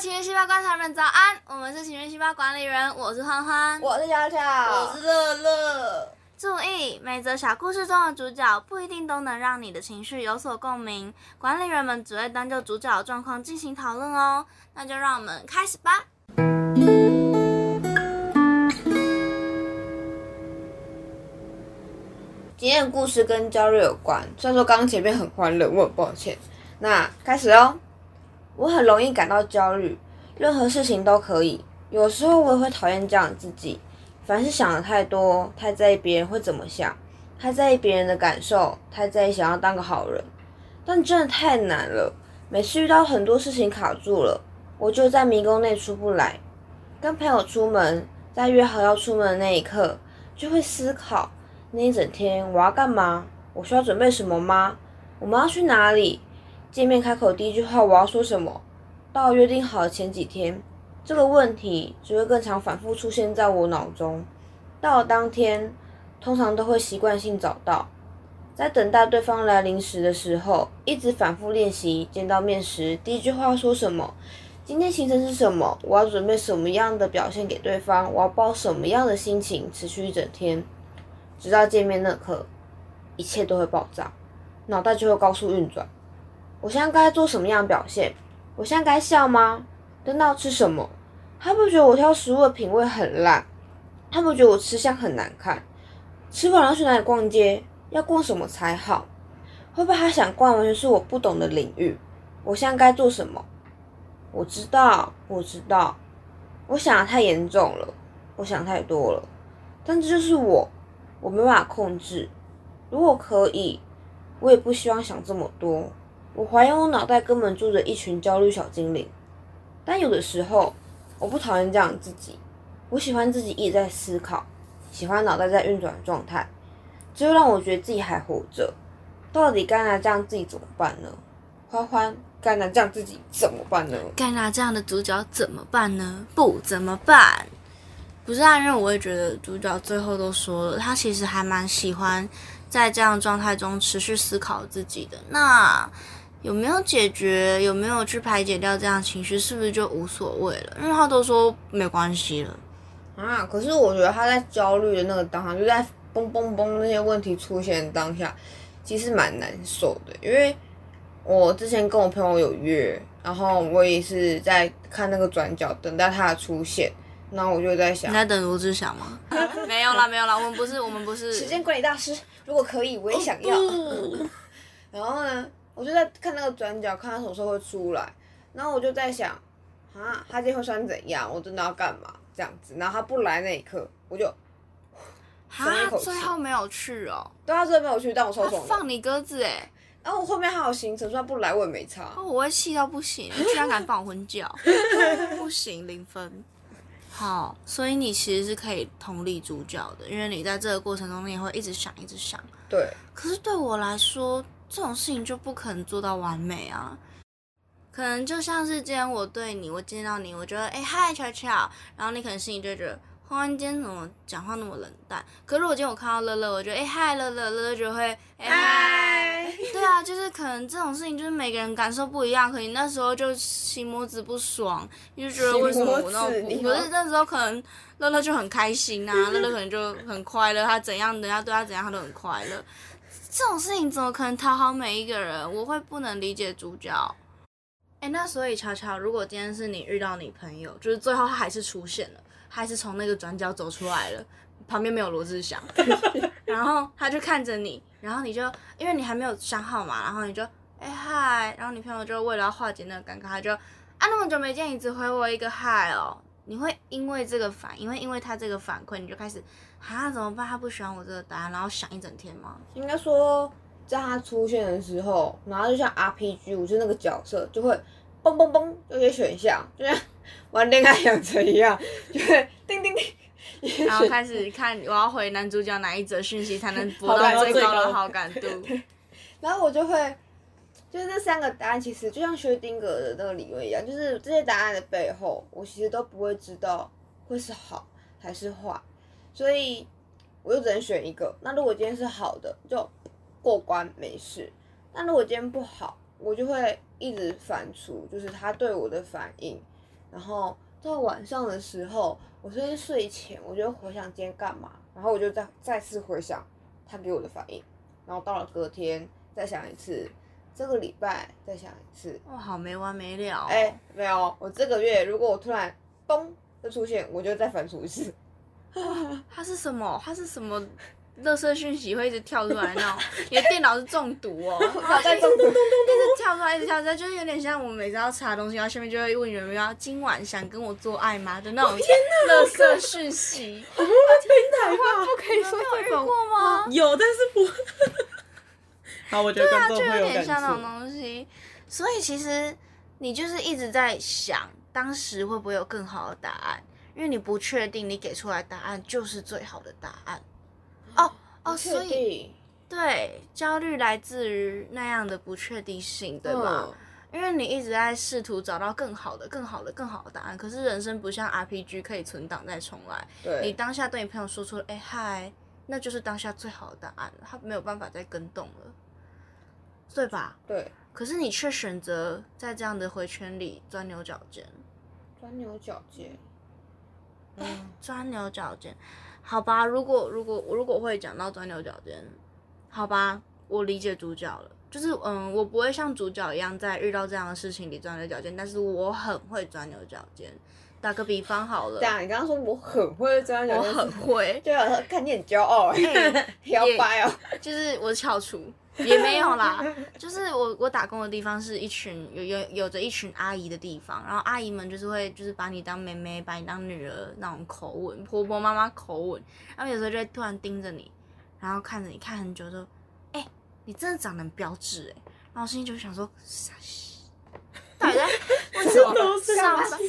情绪细胞观察人早安，我们是情绪细胞管理人，我是欢欢，我是巧巧，我是乐乐。注意，每则小故事中的主角不一定都能让你的情绪有所共鸣，管理人们只会单就主角的状况进行讨论哦。那就让我们开始吧。今天的故事跟焦虑有关，虽然说刚刚前面很欢乐，我很抱歉。那开始哦。我很容易感到焦虑，任何事情都可以。有时候我也会讨厌这样自己，凡是想的太多，太在意别人会怎么想，太在意别人的感受，太在意想要当个好人。但真的太难了，每次遇到很多事情卡住了，我就在迷宫内出不来。跟朋友出门，在约好要出门的那一刻，就会思考。那一整天我要干嘛？我需要准备什么吗？我们要去哪里？见面开口第一句话我要说什么？到约定好的前几天，这个问题只会更常反复出现在我脑中。到了当天，通常都会习惯性找到。在等待对方来临时的时候，一直反复练习。见到面时第一句话说什么？今天行程是什么？我要准备什么样的表现给对方？我要抱什么样的心情持续一整天？直到见面那刻，一切都会爆炸，脑袋就会高速运转。我现在该做什么样的表现？我现在该笑吗？等到吃什么？他不觉得我挑食物的品味很烂？他不觉得我吃相很难看？吃完要去哪里逛街？要逛什么才好？会不会他想逛完全是我不懂的领域？我现在该做什么？我知道，我知道，我想的太严重了，我想太多了，但这就是我。我没办法控制，如果可以，我也不希望想这么多。我怀疑我脑袋根本住着一群焦虑小精灵，但有的时候，我不讨厌这样自己，我喜欢自己一直在思考，喜欢脑袋在运转的状态，这就让我觉得自己还活着。到底该拿这样自己怎么办呢？欢欢，该拿这样自己怎么办呢？该拿这样的主角怎么办呢？不怎么办？不是啊，因为我也觉得主角最后都说了，他其实还蛮喜欢在这样状态中持续思考自己的。那有没有解决？有没有去排解掉这样情绪？是不是就无所谓了？因为他都说没关系了啊。可是我觉得他在焦虑的那个当下，就在嘣嘣嘣那些问题出现当下，其实蛮难受的。因为我之前跟我朋友有约，然后我也是在看那个转角，等待他的出现。那我就在想，你在等罗志祥吗？没有啦，没有啦，我们不是，我们不是时间管理大师。如果可以，我也想要。然后呢，我就在看那个转角，看他什么时候会出来。然后我就在想，啊，他今天会穿怎样？我真的要干嘛？这样子。然后他不来那一刻，我就，他最后没有去哦。对，他最后没有去，但我超爽。放你鸽子哎。然后我后面还有行程，说他不来我也没差。我会气到不行，你 居然敢放我婚觉，不行，零分。好，所以你其实是可以同理主角的，因为你在这个过程中，你也会一直想，一直想。对。可是对我来说，这种事情就不可能做到完美啊。可能就像是今天我对你，我见到你，我觉得哎嗨巧巧，然后你可能心里就觉得。忽然间怎么讲话那么冷淡？可是我今天我看到乐乐，我觉得哎嗨乐乐，乐乐就会哎嗨，对啊，就是可能这种事情就是每个人感受不一样。可你那时候就心摸子不爽，你就觉得为什么我那么不？可是那时候可能乐乐就很开心啊，乐乐可能就很快乐，他怎样人家对他怎样他都很快乐。这种事情怎么可能讨好每一个人？我会不能理解主角。哎，那所以乔乔，如果今天是你遇到你朋友，就是最后他还是出现了。还是从那个转角走出来了，旁边没有罗志祥，然后他就看着你，然后你就因为你还没有想好嘛，然后你就哎嗨，然后女朋友就为了要化解那个尴尬，他就啊那么久没见，你只回我一个嗨哦，你会因为这个反，因为因为他这个反馈，你就开始啊怎么办？他不喜欢我这个答案，然后想一整天吗？应该说在他出现的时候，然后就像 RPG，我是那个角色就会嘣嘣嘣有些选项，就像。玩恋爱养成一样，就会叮叮叮，然后开始看我要回男主角哪一则讯息才能 博到最高的好感度。然后我就会，就是这三个答案其实就像薛定谔的那个理论一样，就是这些答案的背后，我其实都不会知道会是好还是坏，所以我就只能选一个。那如果今天是好的，就过关没事；那如果今天不好，我就会一直反刍，就是他对我的反应。然后到晚上的时候，我是睡前，我就会回想今天干嘛，然后我就再再次回想他给我的反应，然后到了隔天再想一次，这个礼拜再想一次。哇，好没完没了、哦。哎、没有，我这个月如果我突然咚就出现，我就再反刍一次。它是什么？它是什么？垃圾讯息会一直跳出来那种，你的电脑是中毒哦，脑袋咚咚咚咚一直跳出来，一直跳出来，就是有点像我们每次要查东西，然后下面就会问有没有今晚想跟我做爱吗的那种垃圾讯息。天哪！不可以说这种过吗？有，但是不。好，我觉得对啊，观就有众会感点像那种。东西。所以其实你就是一直在想，当时会不会有更好的答案？因为你不确定你给出来答案就是最好的答案。哦哦，所以对，焦虑来自于那样的不确定性，对吧？嗯因为你一直在试图找到更好的、更好的、更好的答案，可是人生不像 RPG 可以存档再重来。对，你当下对你朋友说出了“哎嗨”，那就是当下最好的答案了，他没有办法再跟动了，对吧？对可是你却选择在这样的回圈里钻牛角尖，钻牛角尖。嗯，钻牛角尖，好吧？如果如果如果会讲到钻牛角尖，好吧，我理解主角了。就是嗯，我不会像主角一样在遇到这样的事情里钻牛角尖，但是我很会钻牛角尖。打个比方好了。对啊你刚刚说我很会钻牛我很会，对啊，看你很骄傲。哎，哎摇摆哦。就是我翘楚也没有啦，就是我我打工的地方是一群有有有着一群阿姨的地方，然后阿姨们就是会就是把你当妹妹，把你当女儿那种口吻，婆婆妈妈口吻，然后有时候就会突然盯着你，然后看着你看很久说，哎、你真的长得很标致哎，然后心里就想说，傻西，到底在为什么上班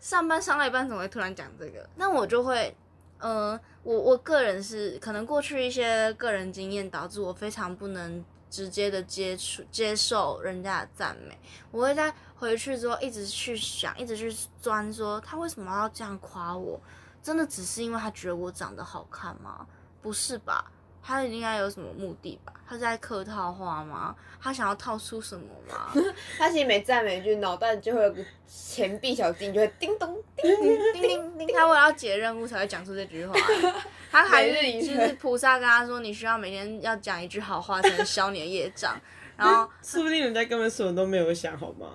上班上到一半怎么会突然讲这个？那我就会，呃，我我个人是可能过去一些个人经验导致我非常不能直接的接触接受人家的赞美，我会在回去之后一直去想，一直去钻说他为什么要这样夸我？真的只是因为他觉得我长得好看吗？不是吧？他应该有什么目的吧？他是在客套话吗？他想要套出什么吗？他其实每赞美一句，脑袋就会有个钱币小金，就会叮咚叮叮。叮叮叮，他为了要解任务才会讲出这句话。他还是就是菩萨跟他说，你需要每天要讲一句好话才能消你的业障。然后 说不定人家根本什么都没有想，好吗？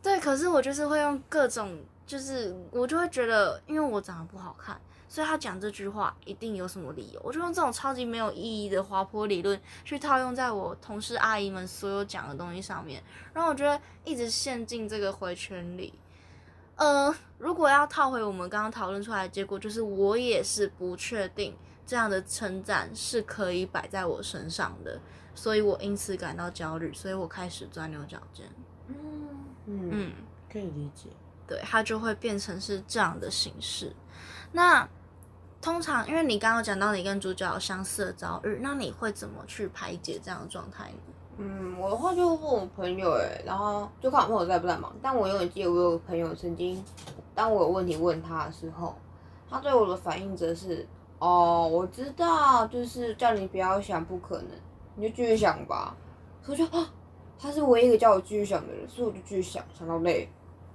对，可是我就是会用各种，就是我就会觉得，因为我长得不好看，所以他讲这句话一定有什么理由。我就用这种超级没有意义的滑坡理论去套用在我同事阿姨们所有讲的东西上面，然后我觉得一直陷进这个回圈里。呃，如果要套回我们刚刚讨论出来的结果，就是我也是不确定这样的称赞是可以摆在我身上的，所以我因此感到焦虑，所以我开始钻牛角尖。嗯嗯。可以理解。对，它就会变成是这样的形式。那通常，因为你刚刚讲到你跟主角有相似的遭遇，那你会怎么去排解这样的状态呢？嗯，我的话就问我朋友哎，然后就看我朋友在不在忙。但我永远记得我有个朋友曾经，当我有问题问他的时候，他对我的反应则是：哦，我知道，就是叫你不要想不可能，你就继续想吧。所以就啊，他是唯一一个叫我继续想的人，所以我就继续想，想到累。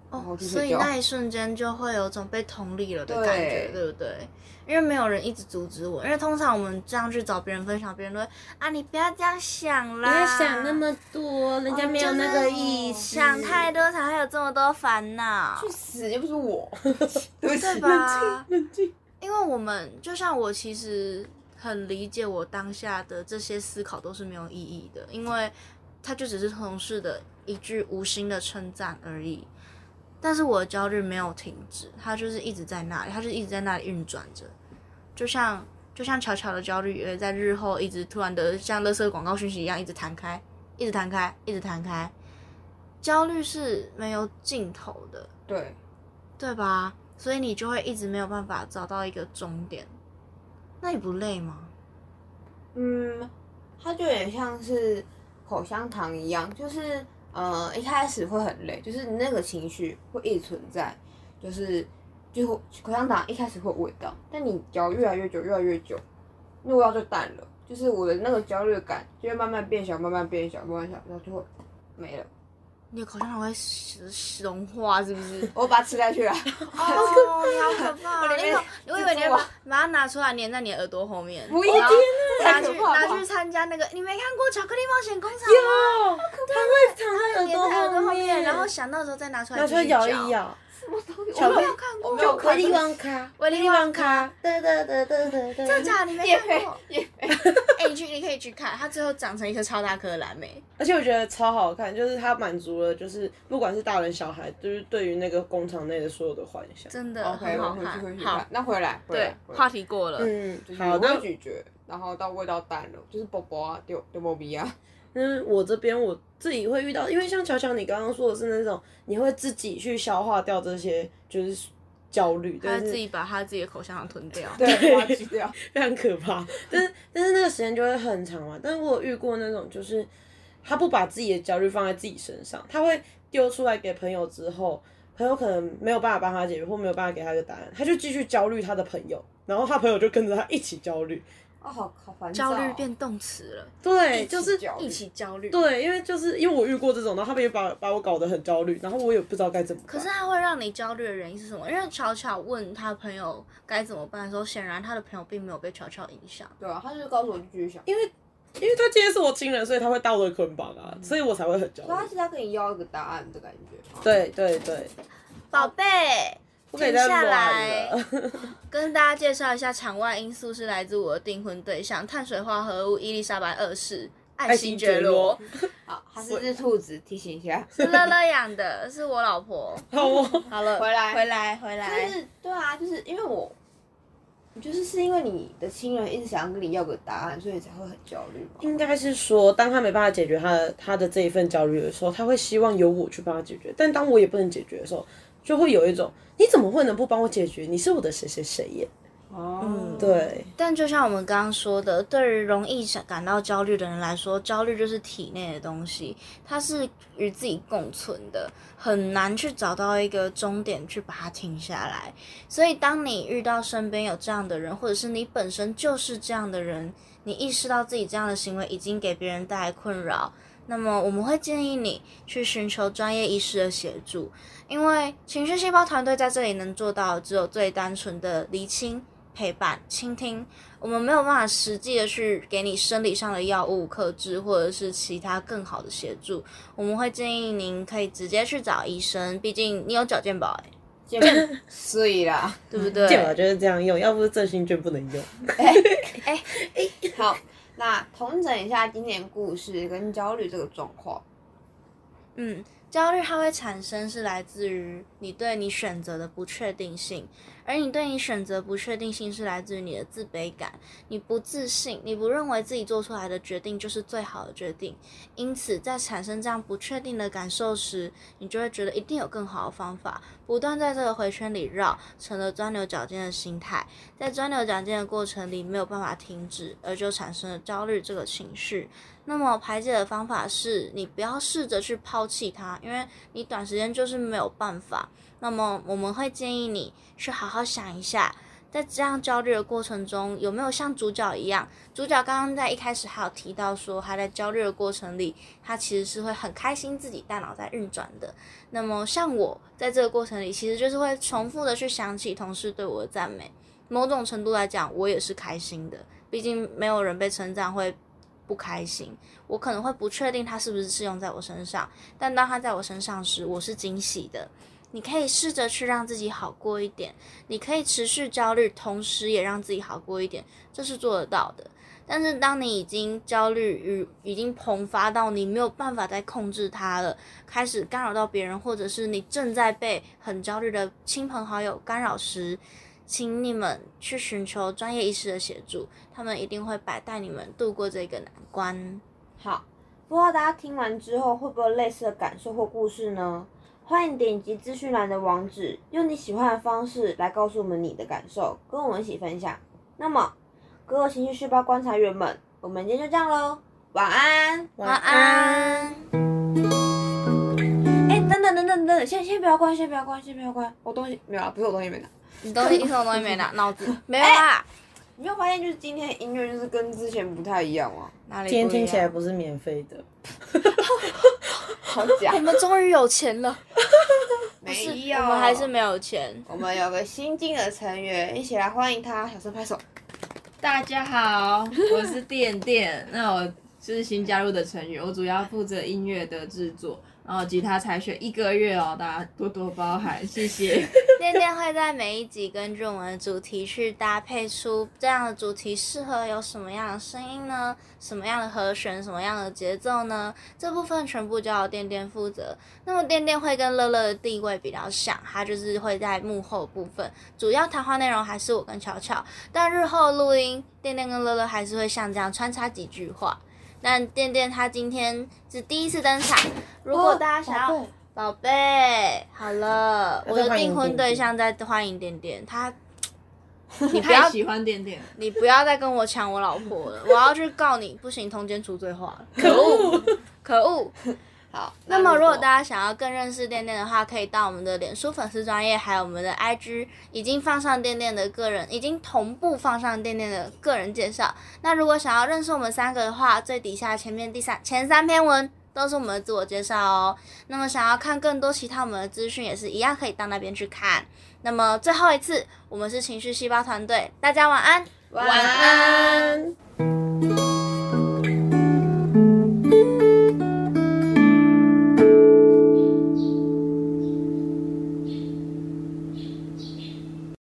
哦，所以那一瞬间就会有种被同理了的感觉，对对不对？因为没有人一直阻止我，因为通常我们这样去找别人分享，别人都会啊，你不要这样想不啦，要想那么多，人家没有那个意思。想太多才会有这么多烦恼。去死，又不是我，对吧？冷静。因为我们就像我其实很理解我当下的这些思考都是没有意义的，因为它就只是同事的一句无心的称赞而已。但是我的焦虑没有停止，它就是一直在那里，它就一直在那里运转着，就像就像巧巧的焦虑也在日后一直突然的像垃圾广告讯息一样一直弹开，一直弹开，一直弹开。焦虑是没有尽头的，对，对吧？所以你就会一直没有办法找到一个终点，那你不累吗？嗯，它就有点像是口香糖一样，就是呃一开始会很累，就是你那个情绪会一直存在，就是就是口香糖一开始会有味道，但你嚼越来越久，越来越久，那味道就淡了，就是我的那个焦虑感就会慢慢变小，慢慢变小，慢慢小，然后就会没了。你的口香糖会融化是不是？我把它吃下去了。哦，你好可怕、哦！里面你我以为你要把把它拿出来粘在你耳朵后面，我一天拿太去可怕了拿去参加那个，你没看过《巧克力冒险工厂》哦吗？，它会藏在粘在耳朵后面，然后想到的时候再拿出来拿出来继续咬一。咬。我没有看过，我没有看威利旺卡，威利旺卡，哒哒哒哒哒哒。真的假的？你没看过？哎，你去，你可以去看，它最后长成一颗超大颗的蓝莓。而且我觉得超好看，就是它满足了，就是不管是大人小孩，就是对于那个工厂内的所有的幻想。真的 OK，很好回去回。去好看。，那回来，回对来，，回来话题过了。嗯就是，好，我会那咀嚼，然后到味道淡了，就是啵啵啊，丢丢啵比啊。嗯，我这边我自己会遇到，因为像巧巧你刚刚说的是那种，你会自己去消化掉这些就是焦虑，他自己把他自己的口香糖吞掉。对，把它吃掉。非常可怕。但是但是那个时间就会很长嘛。但是我有遇过那种，就是他不把自己的焦虑放在自己身上，他会丢出来给朋友之后，朋友可能没有办法帮他解决，或没有办法给他一个答案，他就继续焦虑他的朋友，然后他朋友就跟着他一起焦虑。哦，好好烦躁哦。焦虑变动词了，对，就是一起焦虑。对，因为就是因为我遇过这种，然后他们也把把我搞得很焦虑，然后我也不知道该怎么办。可是他会让你焦虑的原因是什么？因为巧巧问他朋友该怎么办的时候，显然他的朋友并没有被巧巧影响。对啊，他就是告诉我就继续想。因为因为他今天是我亲人，所以他会道德捆绑啊，所以我才会很焦虑。他是在跟你要一个答案的感觉。对对对，宝贝，不可以再停下乱来。跟大家介绍一下，场外因素是来自我的订婚对象碳水化合物伊丽莎白二世。爱新觉罗 好，它是只兔子，提醒一下。是乐乐养的，是我老婆。好哦，好了，回来回来，回来就。是对啊，就是因为我，就是是因为你的亲人一直想要跟你要个答案，所以才会很焦虑嘛。应该是说，当他没办法解决他的他的这一份焦虑的时候，他会希望由我去帮他解决。但当我也不能解决的时候，就会有一种你怎么会能不帮我解决？你是我的谁谁谁耶？哦，对，但就像我们刚刚说的，对于容易感到焦虑的人来说，焦虑就是体内的东西，它是与自己共存的，很难去找到一个终点去把它停下来。所以，当你遇到身边有这样的人，或者是你本身就是这样的人，你意识到自己这样的行为已经给别人带来困扰，那么我们会建议你去寻求专业医师的协助，因为情绪细胞团队在这里能做到只有最单纯的厘清。陪伴、倾听，我们没有办法实际的去给你生理上的药物克制，或者是其他更好的协助。我们会建议您可以直接去找医生，毕竟你有脚健保、欸，见面碎啦。对不对？健保就是这样用，要不是振兴券不能用。好，那统整一下今年故事跟焦虑这个状况。嗯，焦虑它会产生是来自于你对你选择的不确定性，而你对你选择不确定性是来自于你的自卑感，你不自信，你不认为自己做出来的决定就是最好的决定，因此在产生这样不确定的感受时，你就会觉得一定有更好的方法，不断在这个回圈里绕，成了钻牛角尖的心态，在钻牛角尖的过程里没有办法停止，而就产生了焦虑这个情绪。那么排解的方法是你不要试着去抛弃它，因为你短时间就是没有办法。那么我们会建议你去好好想一下，在这样焦虑的过程中，有没有像主角一样？主角刚刚在一开始还有提到说，他在焦虑的过程里，他其实是会很开心自己大脑在运转的。那么像我在这个过程里，其实就是会重复的去想起同事对我的赞美，某种程度来讲，我也是开心的。毕竟没有人被称赞会不开心，我可能会不确定它是不是适用在我身上，但当它在我身上时，我是惊喜的。你可以试着去让自己好过一点，你可以持续焦虑，同时也让自己好过一点，这是做得到的。但是当你已经焦虑与已经膨发到你没有办法再控制它了，开始干扰到别人，或者是你正在被很焦虑的亲朋好友干扰时，请你们去寻求专业医师的协助，他们一定会摆带你们度过这个难关。好，不知道大家听完之后会不会有类似的感受或故事呢？欢迎点击资讯栏的网址，用你喜欢的方式来告诉我们你的感受，跟我们一起分享。那么，各位情绪细胞观察员们，我们今天就这样喽，晚安。晚安。哎、等等等等等等，先先不要关，先不要关，先不要关，我东西没有啊，不是我东西没拿。你东西，你什么东西没拿？脑子 没有啦。你没有发现就是今天的音乐就是跟之前不太一样吗？哪里？今天听起来。不是免费的，好假我，们终于有钱了，不是没有，我们还是没有钱。我们有个新进的成员，一起来欢迎他，小声拍手。大家好，我是电电，那我就是新加入的成员，我主要负责音乐的制作，然后吉他才学一个月哦，大家多多包涵，谢谢。店店会在每一集根据我们的主题去搭配出这样的主题适合有什么样的声音呢？什么样的和弦？什么样的节奏呢？这部分全部交由店店负责。那么店店会跟乐乐的地位比较像，他就是会在幕后部分，主要谈话内容还是我跟巧巧，但日后录音，店店跟乐乐还是会像这样穿插几句话。但店店他今天是第一次登场，如果大家想要。哦宝贝，好了，我的订婚对象在欢迎点点，他，你不要太喜欢点点，你不要再跟我抢我老婆了，我要去告你，不行，通奸除罪化，可恶，可恶。好，那么，如果大家想要更认识店店的话，可以到我们的脸书粉丝专业，还有我们的 IG，已经放上店店的个人，已经同步放上店店的个人介绍。那如果想要认识我们三个的话，最底下前面第三前三篇文都是我们的自我介绍哦。那么想要看更多其他我们的资讯，也是一样可以到那边去看。那么最后一次，我们是情绪细胞团队，大家晚安。晚晚安。